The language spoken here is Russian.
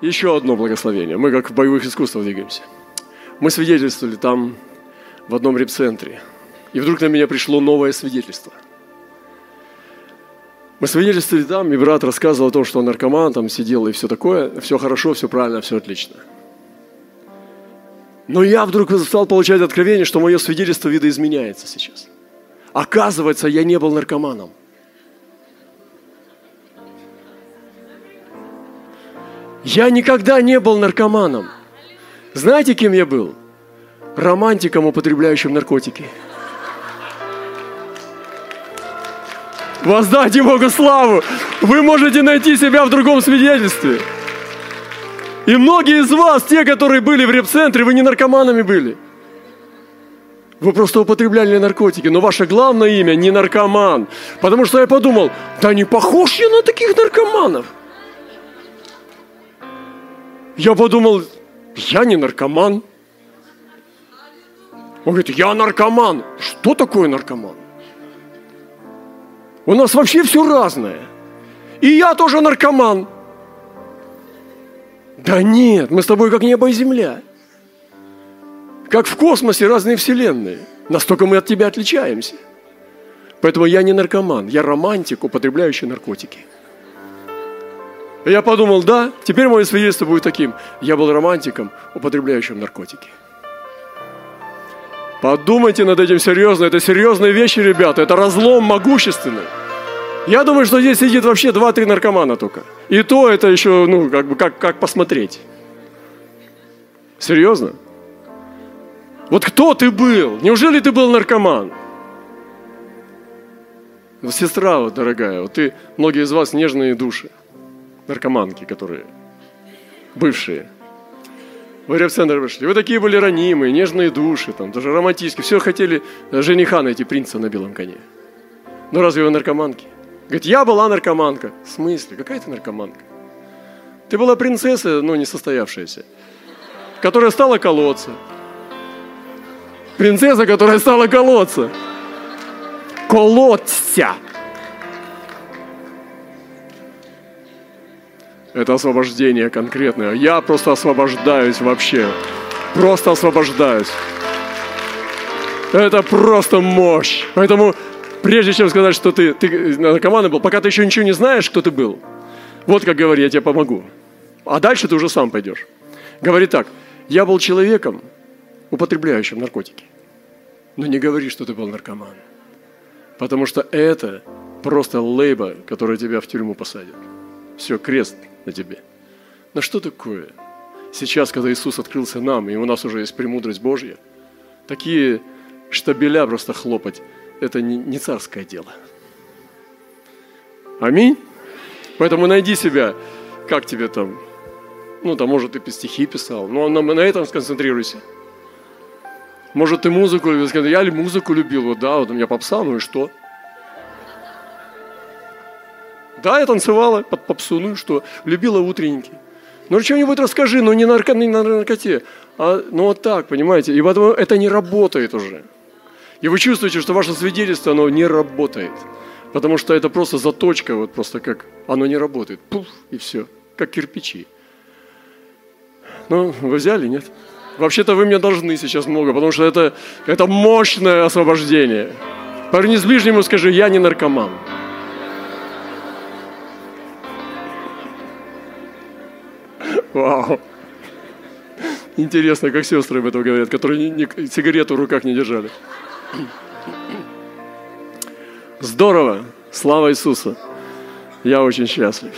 Еще одно благословение. Мы как в боевых искусствах двигаемся. Мы свидетельствовали там в одном репцентре. И вдруг на меня пришло новое свидетельство. Мы свидетельствовали там, и брат рассказывал о том, что он наркоман, там сидел и все такое. Все хорошо, все правильно, все отлично. Но я вдруг стал получать откровение, что мое свидетельство видоизменяется сейчас. Оказывается, я не был наркоманом. Я никогда не был наркоманом. Знаете, кем я был? Романтиком, употребляющим наркотики. Воздайте Богу славу! Вы можете найти себя в другом свидетельстве. И многие из вас, те, которые были в реп-центре, вы не наркоманами были. Вы просто употребляли наркотики, но ваше главное имя не наркоман. Потому что я подумал, да не похож я на таких наркоманов. Я подумал, я не наркоман. Он говорит, я наркоман. Что такое наркоман? У нас вообще все разное. И я тоже наркоман. Да нет, мы с тобой как небо и земля. Как в космосе разные вселенные. Настолько мы от тебя отличаемся. Поэтому я не наркоман, я романтик, употребляющий наркотики. И я подумал, да, теперь мое свидетельство будет таким. Я был романтиком, употребляющим наркотики. Подумайте над этим серьезно. Это серьезные вещи, ребята. Это разлом могущественный. Я думаю, что здесь сидит вообще два-три наркомана только. И то это еще, ну, как бы, как, как посмотреть. Серьезно? Вот кто ты был? Неужели ты был наркоман? Сестра, вот, дорогая, вот ты, многие из вас нежные души наркоманки, которые бывшие. В реп-центр пришли. Вы такие были ранимые, нежные души, там, даже романтические. Все хотели жениха найти, принца на белом коне. Но разве вы наркоманки? Говорит, я была наркоманка. В смысле? Какая ты наркоманка? Ты была принцесса, но не состоявшаяся, которая стала колоться. Принцесса, которая стала колоться. Колоться. Это освобождение конкретное. Я просто освобождаюсь вообще. Просто освобождаюсь. Это просто мощь. Поэтому, прежде чем сказать, что ты, ты наркоман был, пока ты еще ничего не знаешь, кто ты был, вот как говори, я тебе помогу. А дальше ты уже сам пойдешь. Говори так, я был человеком, употребляющим наркотики. Но не говори, что ты был наркоман. Потому что это просто лейба, которая тебя в тюрьму посадит. Все, крест на тебе. Но что такое? Сейчас, когда Иисус открылся нам, и у нас уже есть премудрость Божья, такие штабеля просто хлопать, это не, не царское дело. Аминь? Поэтому найди себя, как тебе там, ну, там, может, ты стихи писал, но на, на этом сконцентрируйся. Может, ты музыку любил, я музыку любил, вот, да, вот у меня попса, ну и что? Да, я танцевала под попсу, ну что, любила утренники. Ну что-нибудь расскажи, но не, нарко, не на наркоте, а ну вот так, понимаете. И поэтому это не работает уже. И вы чувствуете, что ваше свидетельство, оно не работает. Потому что это просто заточка, вот просто как оно не работает. Пуф, и все. Как кирпичи. Ну, вы взяли, нет? Вообще-то вы мне должны сейчас много, потому что это, это мощное освобождение. Повернись ближнему, скажи, я не наркоман. Вау. Интересно, как сестры об этом говорят, которые ни, ни, сигарету в руках не держали. Здорово. Слава Иисусу. Я очень счастлив.